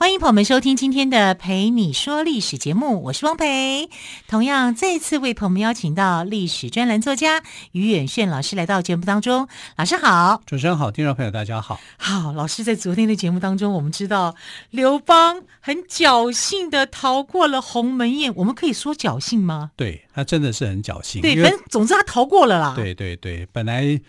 欢迎朋友们收听今天的《陪你说历史》节目，我是汪培。同样再次为朋友们邀请到历史专栏作家于远炫老师来到节目当中。老师好，主持人好，听众朋友大家好。好，老师在昨天的节目当中，我们知道刘邦很侥幸的逃过了鸿门宴。我们可以说侥幸吗？对，他真的是很侥幸。对，反正总之他逃过了啦。对对对，本来。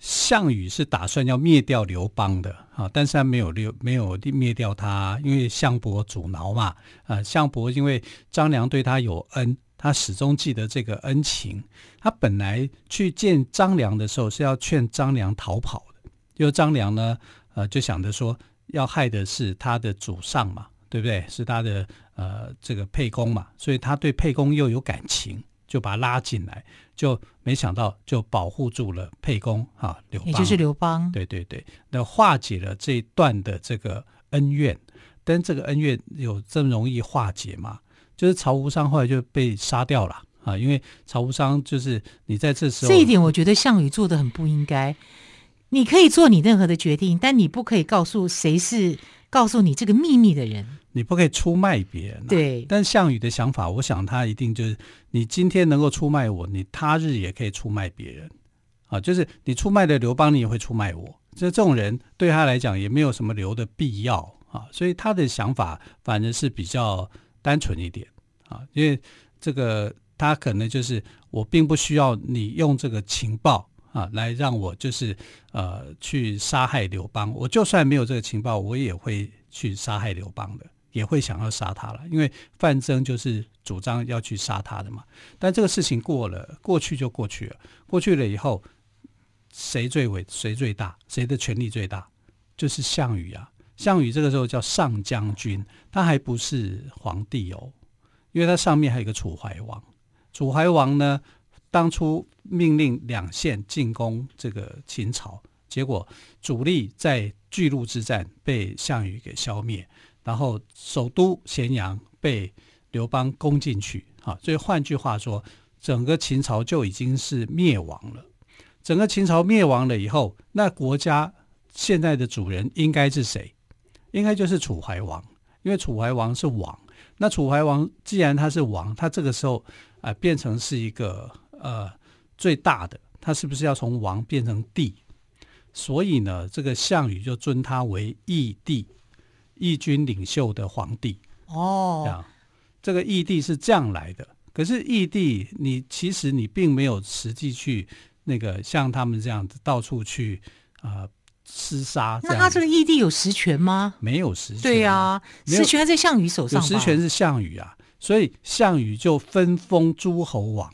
项羽是打算要灭掉刘邦的啊，但是他没有灭没有灭掉他，因为项伯阻挠嘛。啊，项伯因为张良对他有恩，他始终记得这个恩情。他本来去见张良的时候是要劝张良逃跑的，因为张良呢，呃，就想着说要害的是他的祖上嘛，对不对？是他的呃这个沛公嘛，所以他对沛公又有感情。就把他拉进来，就没想到就保护住了沛公啊，刘邦，也就是刘邦，对对对，那化解了这一段的这个恩怨。但这个恩怨有这么容易化解吗？就是曹无伤后来就被杀掉了啊，因为曹无伤就是你在这时候，这一点我觉得项羽做的很不应该。你可以做你任何的决定，但你不可以告诉谁是告诉你这个秘密的人。你不可以出卖别人，啊，对。但项羽的想法，我想他一定就是，你今天能够出卖我，你他日也可以出卖别人，啊，就是你出卖了刘邦，你也会出卖我。这这种人对他来讲也没有什么留的必要啊，所以他的想法反正是比较单纯一点啊，因为这个他可能就是我并不需要你用这个情报啊来让我就是呃去杀害刘邦，我就算没有这个情报，我也会去杀害刘邦的。也会想要杀他了，因为范增就是主张要去杀他的嘛。但这个事情过了，过去就过去了。过去了以后，谁最伟？谁最大？谁的权力最大？就是项羽啊！项羽这个时候叫上将军，他还不是皇帝哦，因为他上面还有一个楚怀王。楚怀王呢，当初命令两线进攻这个秦朝，结果主力在巨鹿之战被项羽给消灭。然后首都咸阳被刘邦攻进去，啊，所以换句话说，整个秦朝就已经是灭亡了。整个秦朝灭亡了以后，那国家现在的主人应该是谁？应该就是楚怀王，因为楚怀王是王。那楚怀王既然他是王，他这个时候啊、变成是一个呃最大的，他是不是要从王变成帝？所以呢，这个项羽就尊他为义帝。义军领袖的皇帝哦，这样，这个义帝是这样来的。可是义帝，你其实你并没有实际去那个像他们这样子到处去啊厮杀。那他这个义帝有实权吗？没有实权。对啊，实权还在项羽手上。有实权是项羽啊，所以项羽就分封诸侯王。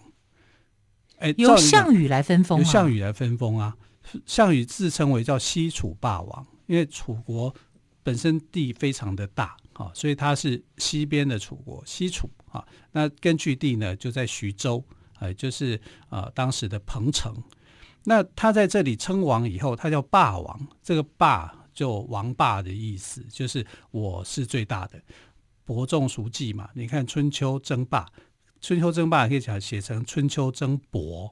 哎，由项羽来分封，由项羽来分封啊。项羽自称为叫西楚霸王，因为楚国。本身地非常的大啊，所以他是西边的楚国，西楚啊。那根据地呢，就在徐州，哎，就是啊当时的彭城。那他在这里称王以后，他叫霸王，这个霸就王霸的意思，就是我是最大的。伯仲叔季嘛，你看春秋争霸，春秋争霸可以讲写成春秋争伯。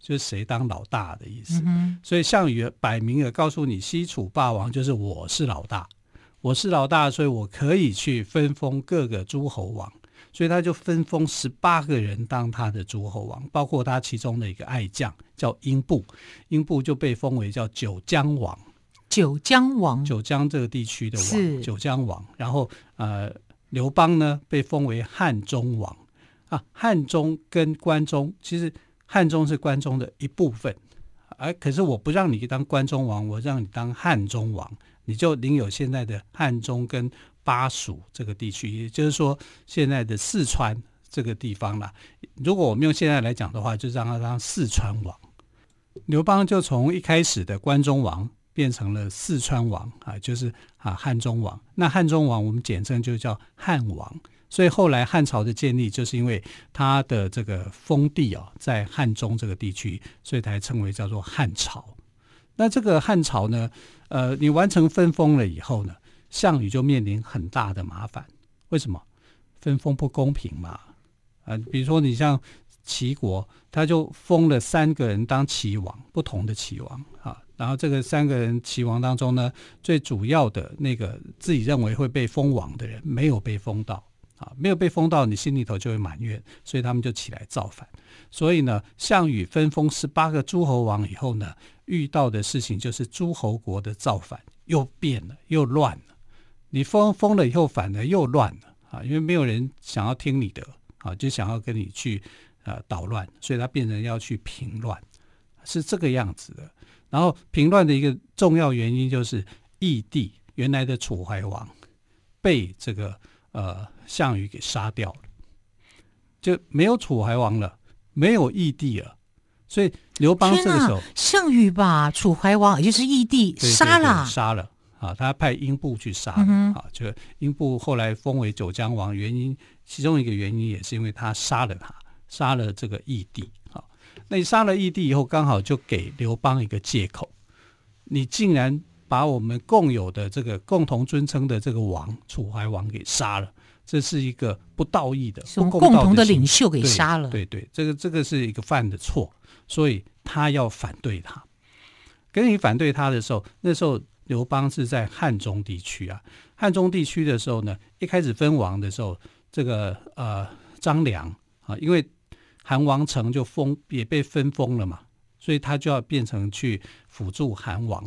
就是谁当老大的意思。嗯、所以项羽摆明了告诉你，西楚霸王就是我是老大。我是老大，所以我可以去分封各个诸侯王，所以他就分封十八个人当他的诸侯王，包括他其中的一个爱将叫英布，英布就被封为叫九江王。九江王，九江这个地区的王，九江王。然后呃，刘邦呢被封为汉中王啊，汉中跟关中其实汉中是关中的一部分，而、可是我不让你当关中王，我让你当汉中王。你就领有现在的汉中跟巴蜀这个地区，也就是说现在的四川这个地方了。如果我们用现在来讲的话，就让他当四川王。刘邦就从一开始的关中王变成了四川王啊，就是啊汉中王。那汉中王我们简称就叫汉王，所以后来汉朝的建立，就是因为他的这个封地啊，在汉中这个地区，所以才称为叫做汉朝。那这个汉朝呢，呃，你完成分封了以后呢，项羽就面临很大的麻烦。为什么？分封不公平嘛？啊、呃，比如说你像齐国，他就封了三个人当齐王，不同的齐王啊。然后这个三个人齐王当中呢，最主要的那个自己认为会被封王的人没有被封到啊，没有被封到，你心里头就会埋怨，所以他们就起来造反。所以呢，项羽分封十八个诸侯王以后呢，遇到的事情就是诸侯国的造反又变了，又乱了。你封封了以后，反而又乱了啊，因为没有人想要听你的啊，就想要跟你去呃捣乱，所以他变成要去平乱，是这个样子的。然后平乱的一个重要原因就是义帝原来的楚怀王被这个呃项羽给杀掉了，就没有楚怀王了，没有义帝了，所以刘邦这个时候项羽把楚怀王也就是义帝杀了，杀了。啊，他派英布去杀了、嗯、啊，就英布后来封为九江王，原因其中一个原因也是因为他杀了他，杀了这个义帝。那你杀了义帝以后，刚好就给刘邦一个借口，你竟然把我们共有的这个共同尊称的这个王楚怀王给杀了，这是一个不道义的，共同的领袖给杀了。对对，对，这个这个是一个犯的错，所以他要反对他。跟你反对他的时候，那时候刘邦是在汉中地区啊，汉中地区的时候呢，一开始分王的时候，这个呃张良啊，因为。韩王成就封也被分封了嘛，所以他就要变成去辅助韩王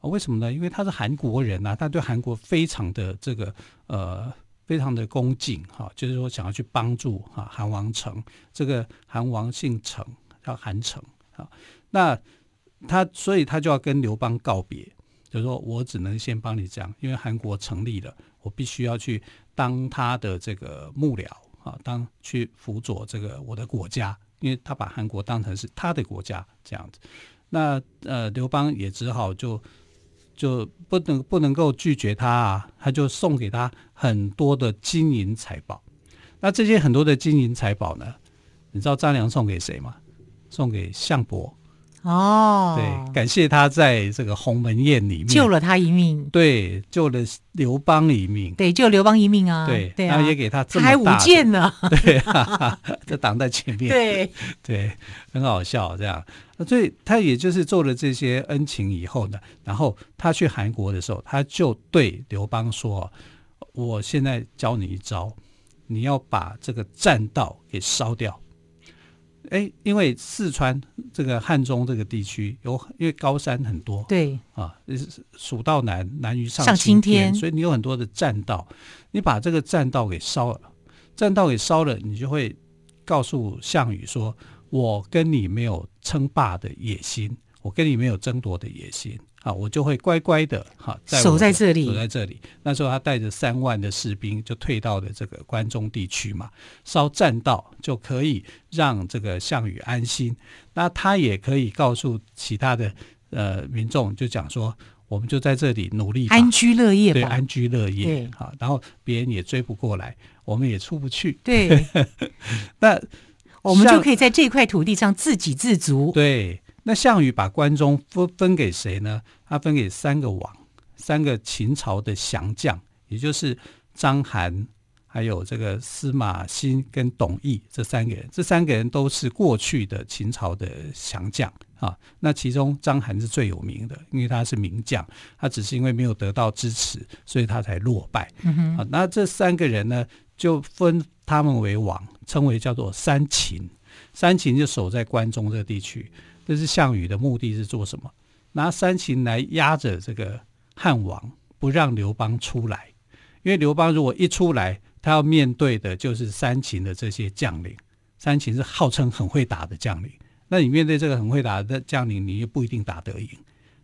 啊？为什么呢？因为他是韩国人啊，他对韩国非常的这个呃非常的恭敬哈，就是说想要去帮助哈韩王成。这个韩王姓成，叫韩成啊。那他所以他就要跟刘邦告别，就是说我只能先帮你这样，因为韩国成立了，我必须要去当他的这个幕僚。啊，当去辅佐这个我的国家，因为他把韩国当成是他的国家这样子，那呃刘邦也只好就就不能不能够拒绝他啊，他就送给他很多的金银财宝。那这些很多的金银财宝呢，你知道张良送给谁吗？送给项伯。哦，对，感谢他在这个鸿门宴里面。救了他一命，对，救了刘邦一命，对，救刘邦一命啊，对，对、啊，然后也给他这么大的，还舞剑呢，对、啊，就挡在前面，对，对，很好笑这样。所以他也就是做了这些恩情以后呢，然后他去韩国的时候，他就对刘邦说：“我现在教你一招，你要把这个栈道给烧掉。”哎，因为四川这个汉中这个地区有，因为高山很多，对啊，蜀道难，难于上上青天，所以你有很多的栈道，你把这个栈道给烧了，栈道给烧了，你就会告诉项羽说：“我跟你没有称霸的野心，我跟你没有争夺的野心。”啊，我就会乖乖的哈，守在这里，守在这里。那时候他带着三万的士兵就退到了这个关中地区嘛，烧栈道就可以让这个项羽安心。那他也可以告诉其他的呃民众，就讲说，我们就在这里努力安居乐业，对，安居乐业。好，然后别人也追不过来，我们也出不去。对，那我们就可以在这块土地上自给自足。对。那项羽把关中分分给谁呢？他分给三个王，三个秦朝的降将，也就是章邯，还有这个司马欣跟董翳这三个人。这三个人都是过去的秦朝的降将啊。那其中章邯是最有名的，因为他是名将，他只是因为没有得到支持，所以他才落败。嗯。啊，那这三个人呢，就分他们为王，称为叫做三秦。三秦就守在关中这个地区。这是项羽的目的是做什么？拿三秦来压着这个汉王，不让刘邦出来。因为刘邦如果一出来，他要面对的就是三秦的这些将领。三秦是号称很会打的将领，那你面对这个很会打的将领，你又不一定打得赢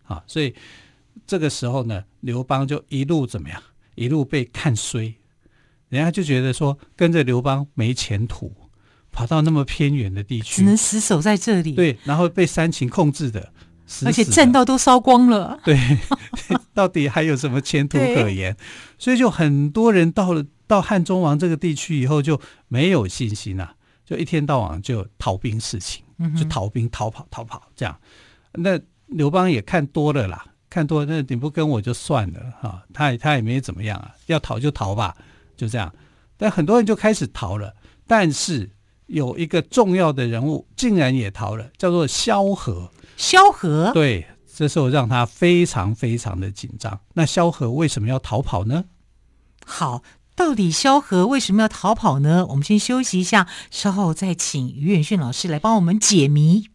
啊。所以这个时候呢，刘邦就一路怎么样？一路被看衰，人家就觉得说跟着刘邦没前途。跑到那么偏远的地区，只能死守在这里。对，然后被三秦控制的，死而且栈道都烧光了，对，到底还有什么前途可言？所以就很多人到了到汉中王这个地区以后就没有信心啊，就一天到晚就逃兵事情，就逃兵逃跑逃跑这样。那刘邦也看多了啦，看多了，那你不跟我就算了哈，他也他也没怎么样啊，要逃就逃吧，就这样。但很多人就开始逃了，但是有一个重要的人物竟然也逃了，叫做萧何。萧何，对，这时候让他非常非常的紧张。那萧何为什么要逃跑呢？好，到底萧何为什么要逃跑呢？我们先休息一下，稍后再请于远逊老师来帮我们解谜。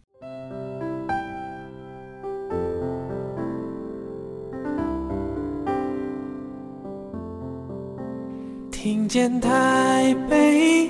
听见台北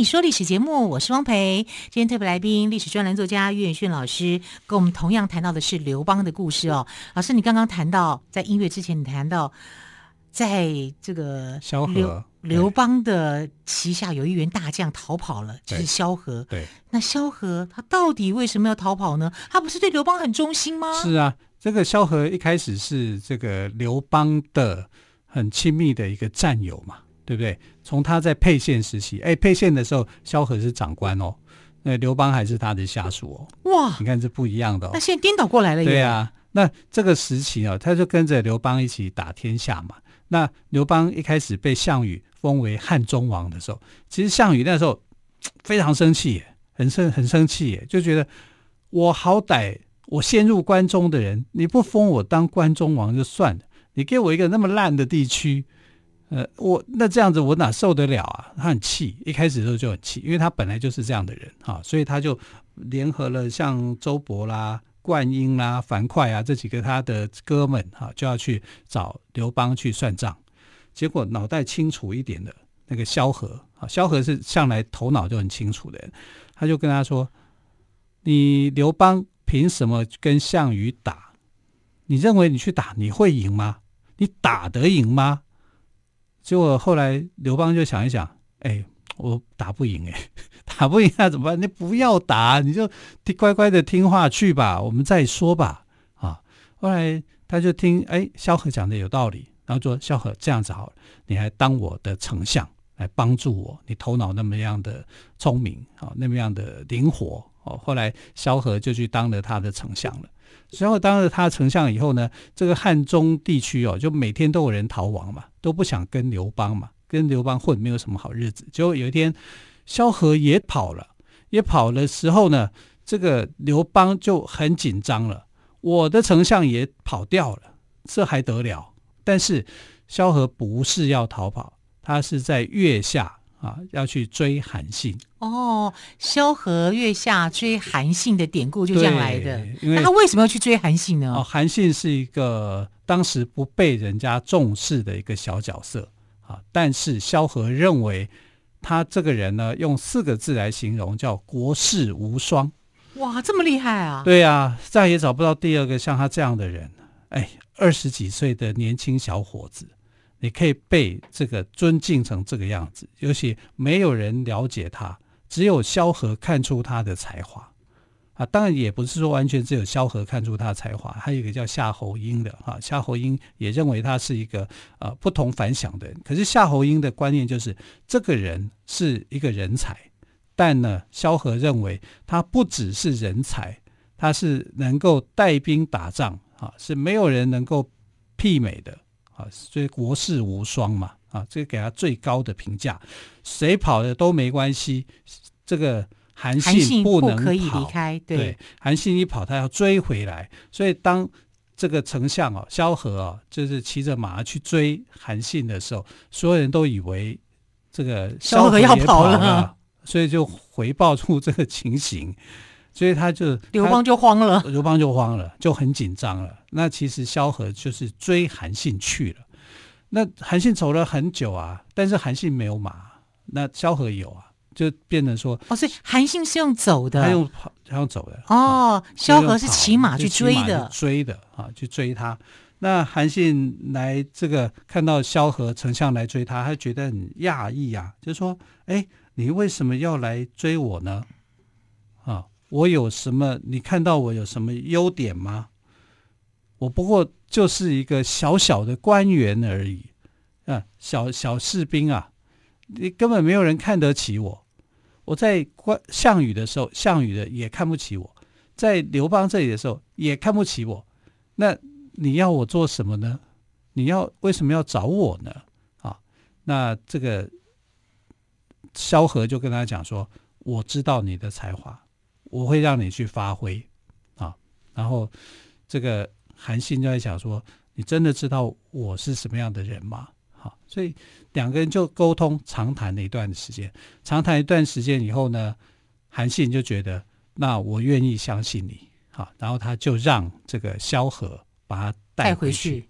你说历史节目，我是汪培。今天特别来宾，历史专栏作家岳远逊老师，跟我们同样谈到的是刘邦的故事哦。老师，你刚刚谈到，在音乐之前，你谈到，在这个萧何刘刘邦的旗下有一员大将逃跑了，就是萧何。对，那萧何他到底为什么要逃跑呢？他不是对刘邦很忠心吗？是啊，这个萧何一开始是这个刘邦的很亲密的一个战友嘛。对不对？从他在沛县时期，哎，沛县的时候，萧何是长官哦，那刘邦还是他的下属哦。哇，你看这不一样的哦。那现在颠倒过来了。对啊，那这个时期哦，他就跟着刘邦一起打天下嘛。那刘邦一开始被项羽封为汉中王的时候，其实项羽那时候 非常生气耶，很生很生气耶，就觉得我好歹我先入关中的人，你不封我当关中王就算了，你给我一个那么烂的地区。呃，我那这样子我哪受得了啊？他很气，一开始的时候就很气，因为他本来就是这样的人哈、所以他就联合了像周勃啦、灌婴啦、樊哙啊这几个他的哥们哈、就要去找刘邦去算账。结果脑袋清楚一点的那个萧何啊，萧何是向来头脑就很清楚的人，他就跟他说：“你刘邦凭什么跟项羽打？你认为你去打你会赢吗？你打得赢吗？”结果后来刘邦就想一想，哎，我打不赢，哎，打不赢那怎么办？你不要打，你就乖乖的听话去吧，我们再说吧。啊，后来他就听，哎，萧何讲的有道理，然后说萧何这样子好，你还当我的丞相来帮助我，你头脑那么样的聪明啊，那么样的灵活哦。后来萧何就去当了他的丞相了。然后当了他丞相以后呢，这个汉中地区哦，就每天都有人逃亡嘛，都不想跟刘邦嘛，跟刘邦混没有什么好日子。结果有一天，萧何也跑了，也跑的时候呢，这个刘邦就很紧张了。我的丞相也跑掉了，这还得了？但是萧何不是要逃跑，他是在月下。啊，要去追韩信哦。萧何月下追韩信的典故就这样来的。那他为什么要去追韩信呢？哦，韩信是一个当时不被人家重视的一个小角色啊。但是萧何认为他这个人呢，用四个字来形容，叫国士无双。哇，这么厉害啊！对啊，再也找不到第二个像他这样的人。哎，二十几岁的年轻小伙子。你可以被这个尊敬成这个样子，尤其没有人了解他，只有萧何看出他的才华啊。当然也不是说完全只有萧何看出他的才华，还有一个叫夏侯婴的哈，夏侯婴也认为他是一个呃不同凡响的人。可是夏侯婴的观念就是这个人是一个人才，但呢，萧何认为他不只是人才，他是能够带兵打仗啊，是没有人能够媲美的。啊，所以国士无双嘛，啊，这个给他最高的评价，谁跑的都没关系。这个韩信不能跑，可以离开，对，对，韩信一跑，他要追回来。所以当这个丞相哦，萧何哦，就是骑着马去追韩信的时候，所有人都以为这个萧何要跑了，所以就回报出这个情形，所以他就刘邦就慌了，刘邦就慌了，就很紧张了。那其实萧何就是追韩信去了，那韩信走了很久啊，但是韩信没有马，那萧何有啊。就变成说哦，所以韩信是用走的，他用跑，他用走的哦。萧何是骑马去追的，追的啊，去追他。那韩信来这个看到萧何丞相来追他，他觉得很讶异啊，就说：“哎，你为什么要来追我呢？啊，我有什么？你看到我有什么优点吗？我不过就是一个小小的官员而已啊，小小士兵啊。”你根本没有人看得起我，我在关项羽的时候，项羽的也看不起我，在刘邦这里的时候也看不起我。那你要我做什么呢？你要为什么要找我呢？啊，那这个萧何就跟他讲说：“我知道你的才华，我会让你去发挥啊。”然后这个韩信就在想说：“你真的知道我是什么样的人吗？”好，所以两个人就沟通长谈了一段时间。长谈一段时间以后呢，韩信就觉得，那我愿意相信你。好，然后他就让这个萧何把他带回去。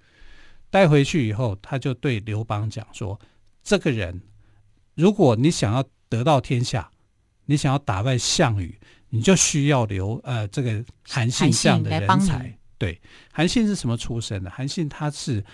带回去以后，他就对刘邦讲说：“这个人，如果你想要得到天下，你想要打败项羽，你就需要留呃这个韩信这样的人才。对，韩信是什么出身的？韩信他是。”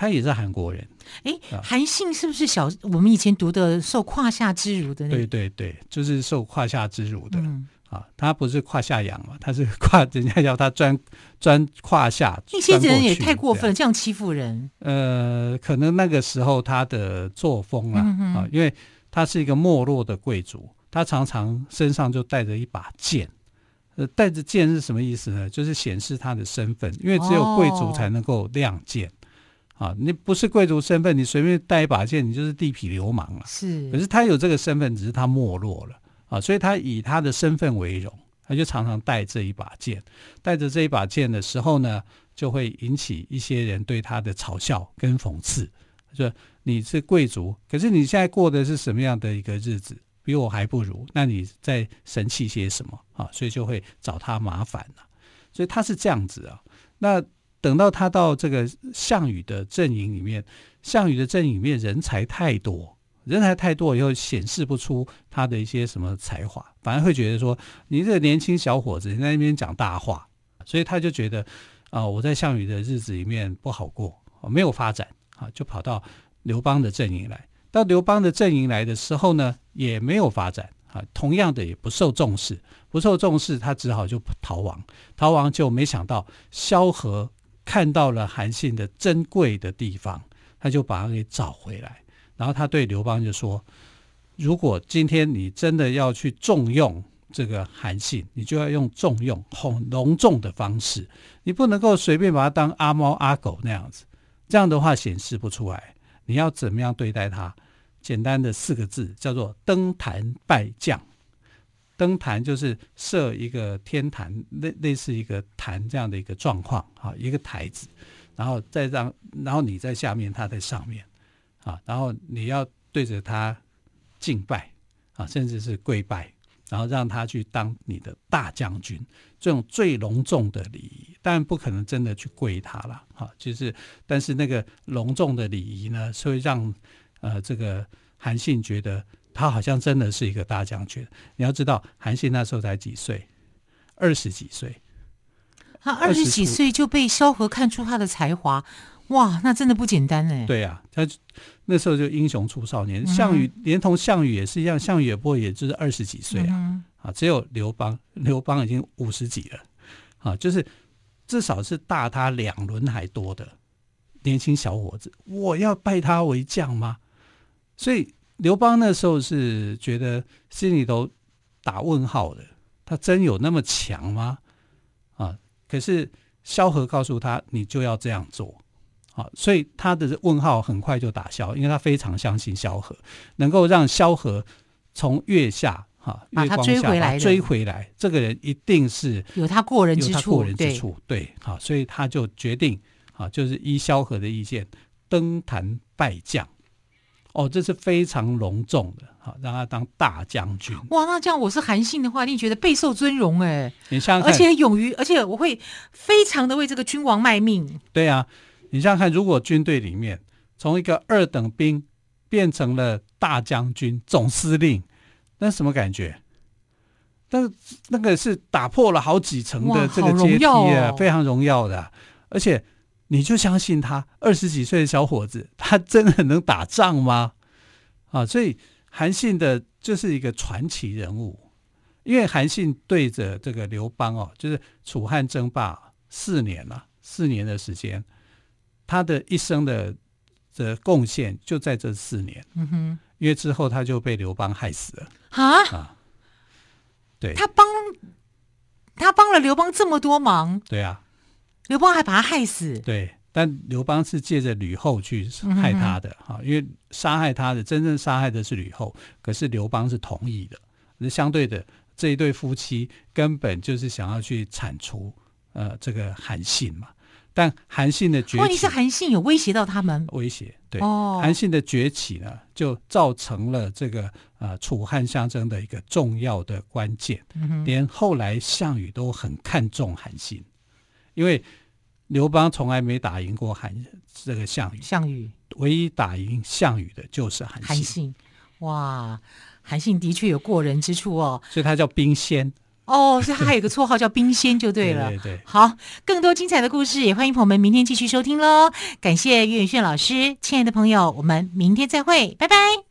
他也是韩国人，哎，韩信是不是小我们以前读的受胯下之辱的那个？对对对，就是受胯下之辱的、嗯、啊。他不是胯下羊嘛，他是胯，人家要他钻钻胯下。那些人也太过分，这样欺负人。呃，可能那个时候他的作风啊、嗯、啊，因为他是一个没落的贵族，他常常身上就带着一把剑。呃，带着剑是什么意思呢？就是显示他的身份，因为只有贵族才能够亮剑。哦啊，你不是贵族身份，你随便带一把剑，你就是地痞流氓了。是，可是他有这个身份，只是他没落了啊，所以他以他的身份为荣，他就常常带这一把剑。带着这一把剑的时候呢，就会引起一些人对他的嘲笑跟讽刺。说你是贵族，可是你现在过的是什么样的一个日子？比我还不如，那你在神气些什么啊？所以就会找他麻烦了。所以他是这样子啊，那。等到他到这个项羽的阵营里面，项羽的阵营里面人才太多，人才太多以后显示不出他的一些什么才华，反而会觉得说你这个年轻小伙子你在那边讲大话，所以他就觉得啊、我在项羽的日子里面不好过，没有发展啊，就跑到刘邦的阵营来。到刘邦的阵营来的时候呢，也没有发展啊，同样的也不受重视，不受重视，他只好就逃亡。逃亡就没想到萧何。看到了韩信的珍贵的地方，他就把他给找回来。然后他对刘邦就说：“如果今天你真的要去重用这个韩信，你就要用重用、很隆重的方式，你不能够随便把他当阿猫阿狗那样子。这样的话显示不出来。你要怎么样对待他？简单的四个字叫做登坛拜将。”登坛就是设一个天坛，类类似一个坛这样的一个状况啊，一个台子，然后再让，然后你在下面，他在上面，啊，然后你要对着他敬拜啊，甚至是跪拜，然后让他去当你的大将军，这种最隆重的礼仪，当然不可能真的去跪他了，哈，就是，但是那个隆重的礼仪呢，是会让呃这个韩信觉得。他好像真的是一个大将军。你要知道，韩信那时候才几岁，二十几岁。他二十几岁就被萧何看出他的才华，哇，那真的不简单哎。对啊，他那时候就英雄出少年。项羽、嗯、连同项羽也是一样，项羽也不过也就是二十几岁啊。嗯、啊，只有刘邦，刘邦已经五十几了。啊，就是至少是大他两轮还多的年轻小伙子。我要拜他为将吗？所以。刘邦那时候是觉得心里头打问号的，他真有那么强吗？啊！可是萧何告诉他，你就要这样做，啊！所以他的问号很快就打消，因为他非常相信萧何，能够让萧何从月下哈，月光追回来的下追回来，这个人一定是有他过人之处，过人之对，处，对，好，所以他就决定，啊，就是依萧何的意见，登坛拜将。哦，这是非常隆重的，好，让他当大将军。哇，那这样我是韩信的话，你觉得备受尊荣哎，你想想，而且勇于，而且我会非常的为这个君王卖命。对啊，你想想看，如果军队里面从一个二等兵变成了大将军、总司令，那什么感觉？那那个是打破了好几层的这个阶梯啊，哦、非常荣耀的，而且。你就相信他二十几岁的小伙子，他真的能打仗吗？啊，所以韩信的就是一个传奇人物，因为韩信对着这个刘邦哦，就是楚汉争霸四年了，四年的时间，他的一生的的贡献就在这四年。嗯哼，因为之后他就被刘邦害死了。啊啊，对，他帮他帮了刘邦这么多忙。对啊。刘邦还把他害死，对，但刘邦是借着吕后去害他的哈、嗯，因为杀害他的真正杀害的是吕后，可是刘邦是同意的。那相对的，这一对夫妻根本就是想要去铲除呃这个韩信嘛。但韩信的崛起，问题是韩信有威胁到他们，威胁对、哦，韩信的崛起呢，就造成了这个呃楚汉相争的一个重要的关键、嗯，连后来项羽都很看重韩信。因为刘邦从来没打赢过韩这个项羽，项羽唯一打赢项羽的就是韩信。韩信，哇，韩信的确有过人之处哦，所以他叫兵仙哦，所以他还有个绰号叫兵仙就对了。对，对对，好，更多精彩的故事也欢迎朋友们明天继续收听喽。感谢岳宇轩老师，亲爱的朋友，我们明天再会，拜拜。